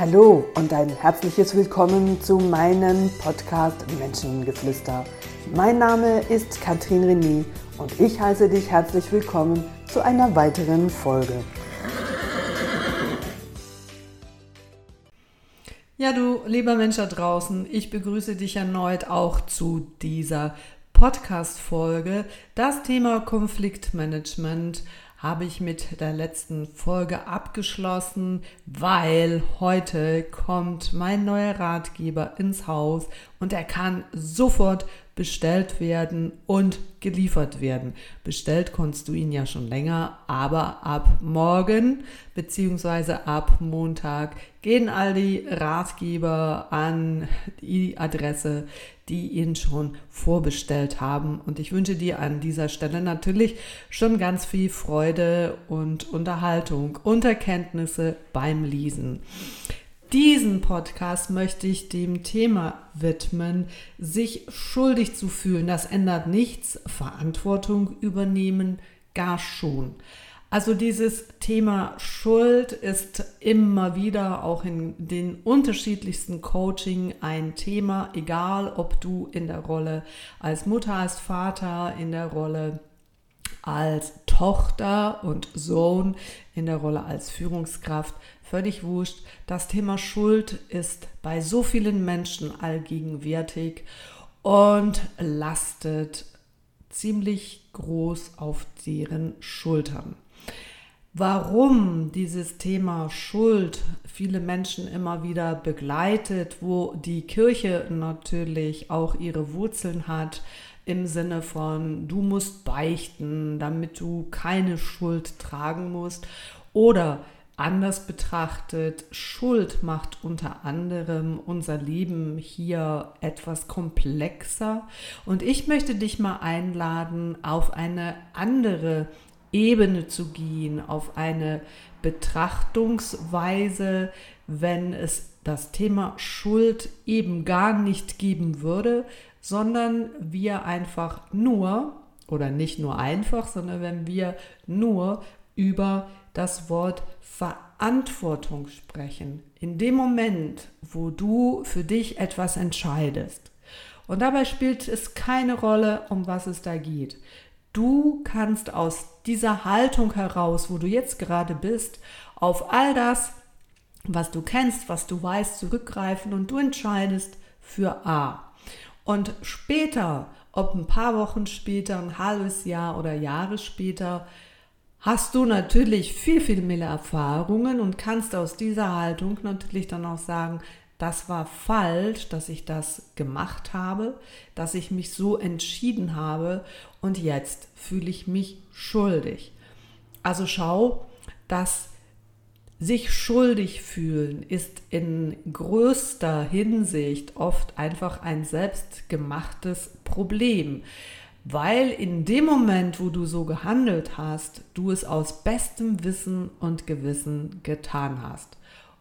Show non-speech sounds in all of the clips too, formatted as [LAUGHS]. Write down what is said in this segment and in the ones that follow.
Hallo und ein herzliches Willkommen zu meinem Podcast Menschengeflüster. Mein Name ist Katrin René und ich heiße dich herzlich willkommen zu einer weiteren Folge. Ja, du lieber Mensch da draußen, ich begrüße dich erneut auch zu dieser Podcast-Folge. Das Thema Konfliktmanagement habe ich mit der letzten Folge abgeschlossen, weil heute kommt mein neuer Ratgeber ins Haus und er kann sofort bestellt werden und geliefert werden. Bestellt konntest du ihn ja schon länger, aber ab morgen bzw. ab Montag gehen all die Ratgeber an die Adresse, die ihn schon vorbestellt haben. Und ich wünsche dir an dieser Stelle natürlich schon ganz viel Freude und Unterhaltung und Erkenntnisse beim Lesen. Diesen Podcast möchte ich dem Thema widmen, sich schuldig zu fühlen. Das ändert nichts. Verantwortung übernehmen, gar schon. Also dieses Thema Schuld ist immer wieder auch in den unterschiedlichsten Coaching ein Thema, egal ob du in der Rolle als Mutter, als Vater, in der Rolle als Tochter und Sohn, in der Rolle als Führungskraft völlig wurscht. Das Thema Schuld ist bei so vielen Menschen allgegenwärtig und lastet ziemlich groß auf deren Schultern. Warum dieses Thema Schuld viele Menschen immer wieder begleitet, wo die Kirche natürlich auch ihre Wurzeln hat, im Sinne von, du musst beichten, damit du keine Schuld tragen musst. Oder Anders betrachtet, Schuld macht unter anderem unser Leben hier etwas komplexer. Und ich möchte dich mal einladen, auf eine andere Ebene zu gehen, auf eine Betrachtungsweise, wenn es das Thema Schuld eben gar nicht geben würde, sondern wir einfach nur, oder nicht nur einfach, sondern wenn wir nur über das Wort Verantwortung sprechen. In dem Moment, wo du für dich etwas entscheidest. Und dabei spielt es keine Rolle, um was es da geht. Du kannst aus dieser Haltung heraus, wo du jetzt gerade bist, auf all das, was du kennst, was du weißt, zurückgreifen und du entscheidest für A. Und später, ob ein paar Wochen später, ein halbes Jahr oder Jahre später, hast du natürlich viel, viel mehr Erfahrungen und kannst aus dieser Haltung natürlich dann auch sagen, das war falsch, dass ich das gemacht habe, dass ich mich so entschieden habe und jetzt fühle ich mich schuldig. Also schau, dass sich schuldig fühlen ist in größter Hinsicht oft einfach ein selbstgemachtes Problem weil in dem Moment, wo du so gehandelt hast, du es aus bestem Wissen und Gewissen getan hast.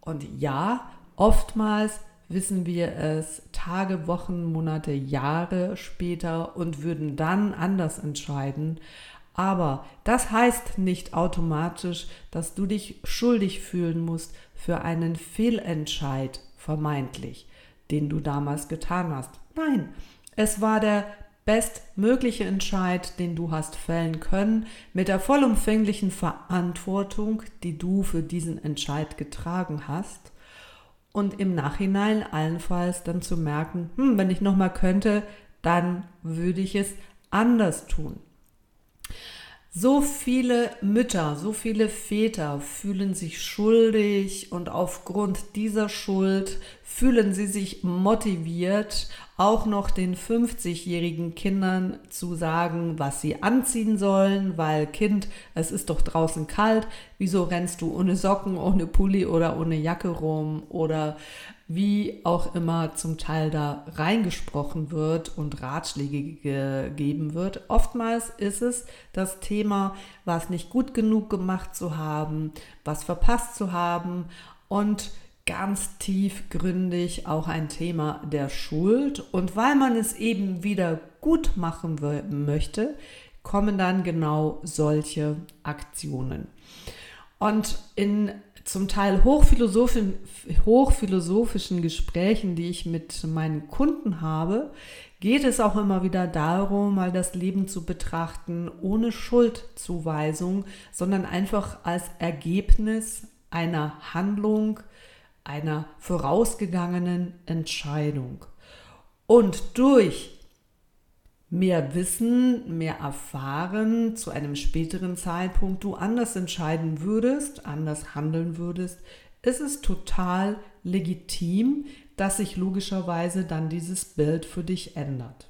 Und ja, oftmals wissen wir es Tage, Wochen, Monate, Jahre später und würden dann anders entscheiden. Aber das heißt nicht automatisch, dass du dich schuldig fühlen musst für einen Fehlentscheid, vermeintlich, den du damals getan hast. Nein, es war der bestmögliche Entscheid, den du hast fällen können, mit der vollumfänglichen Verantwortung, die du für diesen Entscheid getragen hast. Und im Nachhinein allenfalls dann zu merken, hm, wenn ich nochmal könnte, dann würde ich es anders tun. So viele Mütter, so viele Väter fühlen sich schuldig und aufgrund dieser Schuld fühlen sie sich motiviert, auch noch den 50-jährigen Kindern zu sagen, was sie anziehen sollen, weil Kind, es ist doch draußen kalt, wieso rennst du ohne Socken, ohne Pulli oder ohne Jacke rum? Oder wie auch immer zum Teil da reingesprochen wird und Ratschläge gegeben wird. Oftmals ist es das Thema, was nicht gut genug gemacht zu haben, was verpasst zu haben. Und ganz tiefgründig auch ein Thema der Schuld. Und weil man es eben wieder gut machen möchte, kommen dann genau solche Aktionen. Und in zum Teil hochphilosophin, hochphilosophischen Gesprächen, die ich mit meinen Kunden habe, geht es auch immer wieder darum, mal das Leben zu betrachten ohne Schuldzuweisung, sondern einfach als Ergebnis einer Handlung, einer vorausgegangenen Entscheidung. Und durch mehr Wissen, mehr erfahren, zu einem späteren Zeitpunkt du anders entscheiden würdest, anders handeln würdest, ist es total legitim, dass sich logischerweise dann dieses Bild für dich ändert.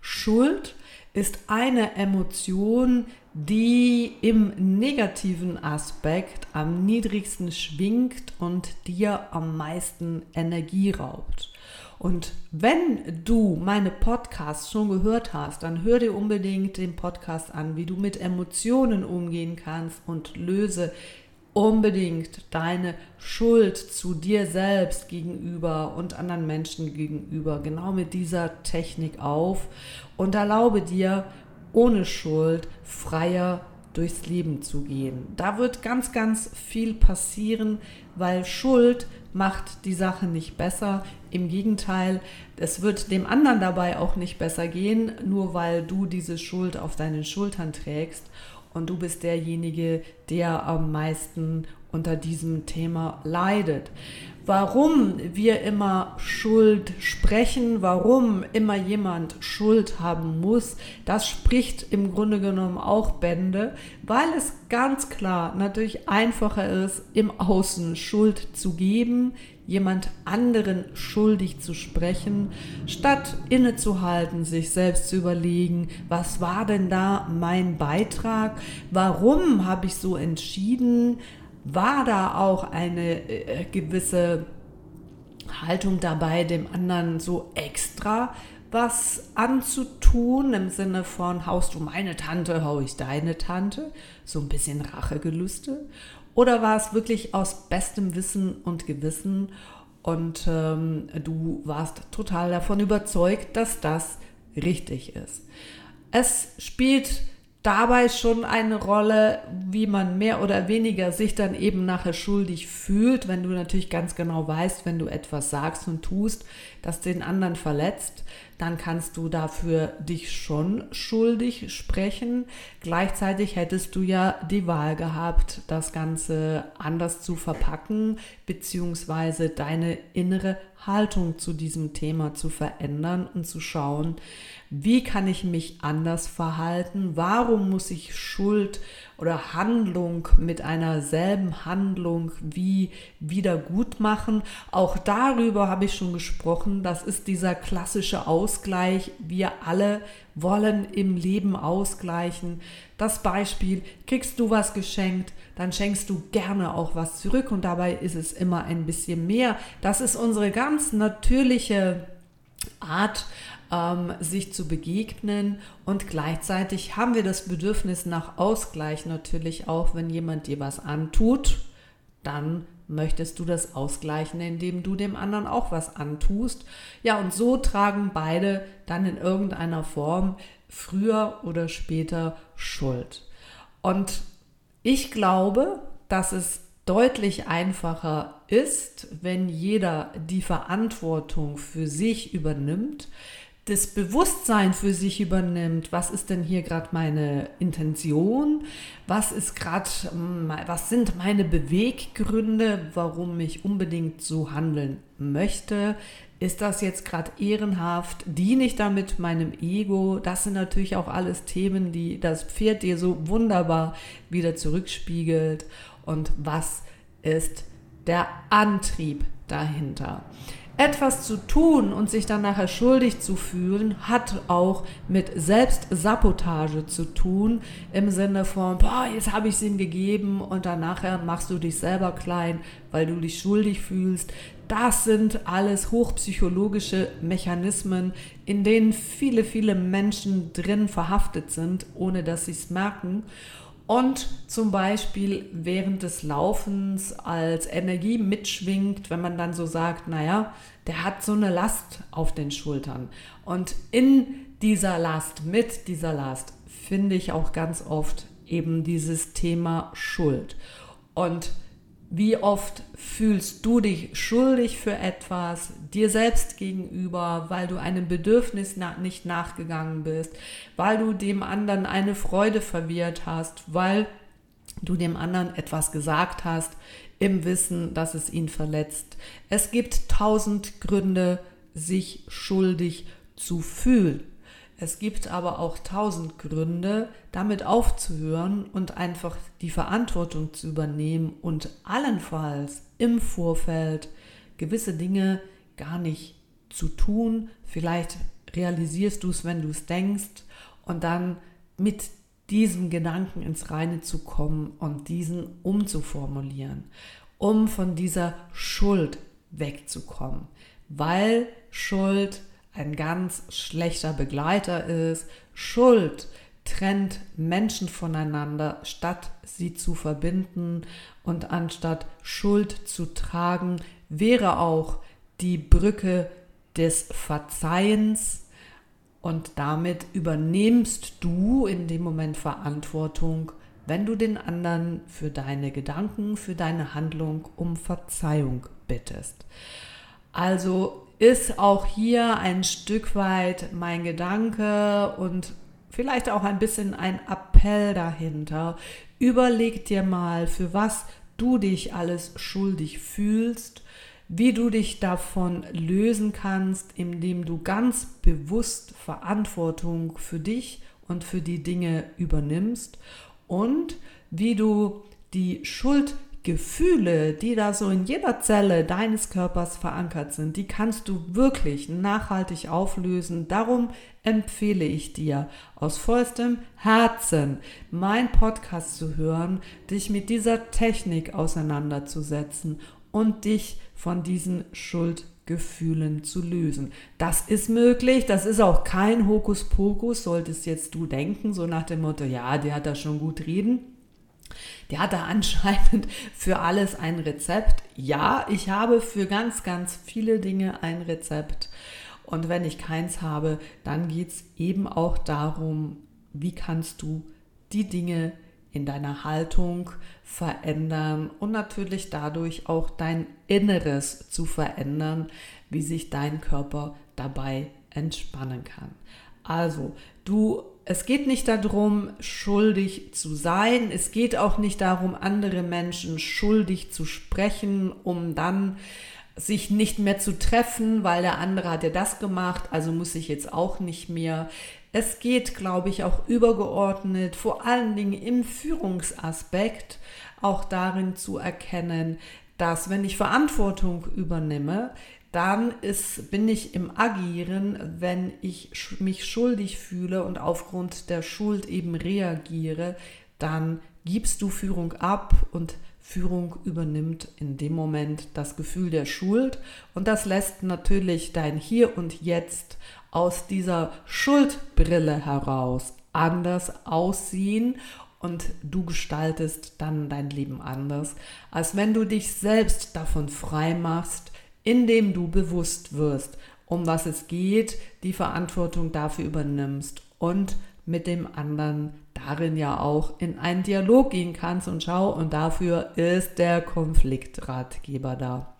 Schuld ist eine Emotion, die im negativen Aspekt am niedrigsten schwingt und dir am meisten Energie raubt. Und wenn du meine Podcasts schon gehört hast, dann hör dir unbedingt den Podcast an, wie du mit Emotionen umgehen kannst und löse unbedingt deine Schuld zu dir selbst gegenüber und anderen Menschen gegenüber genau mit dieser Technik auf und erlaube dir ohne Schuld freier durchs Leben zu gehen. Da wird ganz, ganz viel passieren, weil Schuld macht die Sache nicht besser. Im Gegenteil, es wird dem anderen dabei auch nicht besser gehen, nur weil du diese Schuld auf deinen Schultern trägst und du bist derjenige, der am meisten unter diesem Thema leidet. Warum wir immer Schuld sprechen, warum immer jemand Schuld haben muss, das spricht im Grunde genommen auch Bände, weil es ganz klar natürlich einfacher ist, im Außen Schuld zu geben, jemand anderen schuldig zu sprechen, statt innezuhalten, sich selbst zu überlegen, was war denn da mein Beitrag, warum habe ich so entschieden, war da auch eine äh, gewisse Haltung dabei, dem anderen so extra was anzutun, im Sinne von, haust du meine Tante, hau ich deine Tante, so ein bisschen Rachegelüste? Oder war es wirklich aus bestem Wissen und Gewissen und ähm, du warst total davon überzeugt, dass das richtig ist? Es spielt dabei schon eine Rolle, wie man mehr oder weniger sich dann eben nachher schuldig fühlt, wenn du natürlich ganz genau weißt, wenn du etwas sagst und tust, das den anderen verletzt, dann kannst du dafür dich schon schuldig sprechen. Gleichzeitig hättest du ja die Wahl gehabt, das Ganze anders zu verpacken, beziehungsweise deine innere Haltung zu diesem Thema zu verändern und zu schauen, wie kann ich mich anders verhalten, warum muss ich Schuld oder Handlung mit einer selben Handlung wie wieder gut machen. Auch darüber habe ich schon gesprochen. Das ist dieser klassische Ausgleich. Wir alle wollen im Leben ausgleichen. Das Beispiel, kriegst du was geschenkt, dann schenkst du gerne auch was zurück und dabei ist es immer ein bisschen mehr. Das ist unsere ganz natürliche Art, ähm, sich zu begegnen. Und gleichzeitig haben wir das Bedürfnis nach Ausgleich natürlich auch, wenn jemand dir was antut, dann möchtest du das ausgleichen, indem du dem anderen auch was antust. Ja, und so tragen beide dann in irgendeiner Form früher oder später Schuld. Und ich glaube, dass es deutlich einfacher ist, wenn jeder die Verantwortung für sich übernimmt, das Bewusstsein für sich übernimmt, was ist denn hier gerade meine Intention, was ist gerade, was sind meine Beweggründe, warum ich unbedingt so handeln möchte, ist das jetzt gerade ehrenhaft, diene ich damit meinem Ego, das sind natürlich auch alles Themen, die das Pferd dir so wunderbar wieder zurückspiegelt. Und was ist der Antrieb dahinter. Etwas zu tun und sich dann nachher schuldig zu fühlen, hat auch mit Selbstsabotage zu tun, im Sinne von, boah, jetzt habe ich es ihm gegeben und dann nachher machst du dich selber klein, weil du dich schuldig fühlst. Das sind alles hochpsychologische Mechanismen, in denen viele, viele Menschen drin verhaftet sind, ohne dass sie es merken und zum Beispiel während des Laufens als Energie mitschwingt, wenn man dann so sagt, naja, der hat so eine Last auf den Schultern. Und in dieser Last, mit dieser Last, finde ich auch ganz oft eben dieses Thema Schuld. Und Wie oft fühlst du dich schuldig für etwas dir selbst gegenüber, weil du einem Bedürfnis nicht nachgegangen bist, weil du dem anderen eine Freude verwehrt hast, weil du dem anderen etwas gesagt hast im Wissen, dass es ihn verletzt. Es gibt tausend Gründe, sich schuldig zu fühlen. Es gibt aber auch tausend Gründe, damit aufzuhören und einfach die Verantwortung zu übernehmen und allenfalls im Vorfeld gewisse Dinge gar nicht zu tun. Vielleicht realisierst du es, wenn du es denkst und dann mit diesem Gedanken ins Reine zu kommen und diesen umzuformulieren, um von dieser Schuld wegzukommen, weil Schuld ein ganz schlechter Begleiter ist. Schuld trennt Menschen voneinander, statt sie zu verbinden. Und anstatt Schuld zu tragen, wäre auch die Brücke des Verzeihens. Und damit übernimmst du in dem Moment Verantwortung, wenn du den anderen für deine Gedanken, für deine Handlung um Verzeihung bittest. Also ist auch hier ein Stück weit mein Gedanke und vielleicht auch ein bisschen ein Appell dahinter. Überleg dir mal, für was du dich alles schuldig fühlst, wie du dich davon lösen kannst, indem du ganz bewusst Verantwortung für dich und für die Dinge übernimmst und wie du die Schuld Gefühle, die da so in jeder Zelle deines Körpers verankert sind, die kannst du wirklich nachhaltig auflösen. Darum empfehle ich dir aus vollstem Herzen, mein Podcast zu hören, dich mit dieser Technik auseinanderzusetzen und dich von diesen Schuldgefühlen zu lösen. Das ist möglich, das ist auch kein Hokuspokus, solltest jetzt du denken, so nach dem Motto, ja, die hat da schon gut reden. Der hat da [LAUGHS] anscheinend für alles ein Rezept. Ja, ich habe für ganz, ganz viele Dinge ein Rezept. Und wenn ich keins habe, dann geht es eben auch darum, wie kannst du die Dinge in deiner Haltung verändern und natürlich dadurch auch dein Inneres zu verändern, wie sich dein Körper dabei entspannen kann. Also, du es geht nicht darum, schuldig zu sein. Es geht auch nicht darum, andere Menschen schuldig zu sprechen, um dann sich nicht mehr zu treffen, weil der andere hat ja das gemacht, also muss ich jetzt auch nicht mehr. Es geht, glaube ich, auch übergeordnet, vor allen Dingen im Führungsaspekt, auch darin zu erkennen, dass wenn ich Verantwortung übernehme, dann ist, bin ich im Agieren, wenn ich mich schuldig fühle und aufgrund der Schuld eben reagiere, dann gibst du Führung ab und Führung übernimmt in dem Moment das Gefühl der Schuld. Und das lässt natürlich dein Hier und Jetzt aus dieser Schuldbrille heraus anders aussehen und du gestaltest dann dein Leben anders, als wenn du dich selbst davon frei machst, indem du bewusst wirst, um was es geht, die Verantwortung dafür übernimmst und mit dem anderen darin ja auch in einen Dialog gehen kannst. Und schau, und dafür ist der Konfliktratgeber da.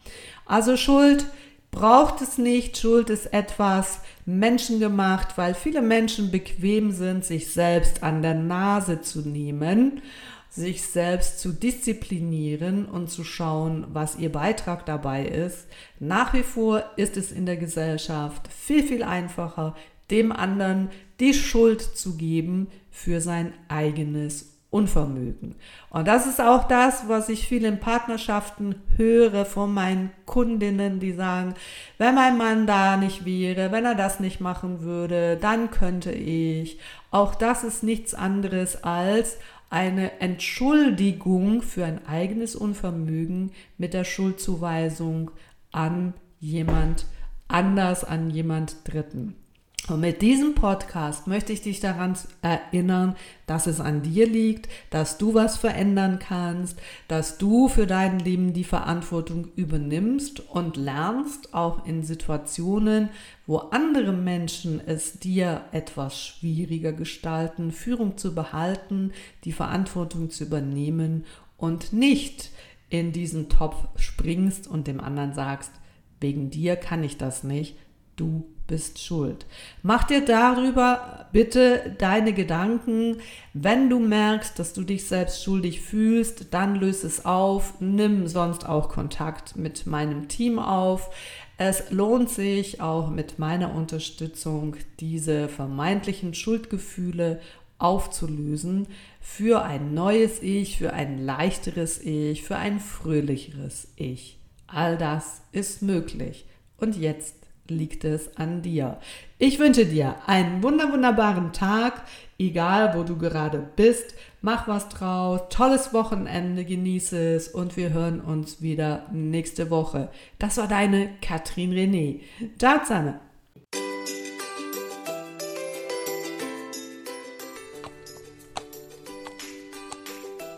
Also Schuld braucht es nicht, Schuld ist etwas menschengemacht, weil viele Menschen bequem sind, sich selbst an der Nase zu nehmen sich selbst zu disziplinieren und zu schauen, was ihr Beitrag dabei ist. Nach wie vor ist es in der Gesellschaft viel, viel einfacher, dem anderen die Schuld zu geben für sein eigenes Unvermögen. Und das ist auch das, was ich viel in Partnerschaften höre von meinen Kundinnen, die sagen, wenn mein Mann da nicht wäre, wenn er das nicht machen würde, dann könnte ich. Auch das ist nichts anderes als eine Entschuldigung für ein eigenes Unvermögen mit der Schuldzuweisung an jemand anders, an jemand Dritten. Und mit diesem Podcast möchte ich dich daran erinnern, dass es an dir liegt, dass du was verändern kannst, dass du für dein Leben die Verantwortung übernimmst und lernst, auch in Situationen, wo andere Menschen es dir etwas schwieriger gestalten, Führung zu behalten, die Verantwortung zu übernehmen und nicht in diesen Topf springst und dem anderen sagst, wegen dir kann ich das nicht, du bist schuld. Mach dir darüber bitte deine Gedanken. Wenn du merkst, dass du dich selbst schuldig fühlst, dann löse es auf. Nimm sonst auch Kontakt mit meinem Team auf. Es lohnt sich auch mit meiner Unterstützung, diese vermeintlichen Schuldgefühle aufzulösen für ein neues Ich, für ein leichteres Ich, für ein fröhlicheres Ich. All das ist möglich. Und jetzt liegt es an dir. Ich wünsche dir einen wunder wunderbaren Tag, egal wo du gerade bist. Mach was draus, tolles Wochenende, genieße es und wir hören uns wieder nächste Woche. Das war deine Katrin René. Ciao zusammen.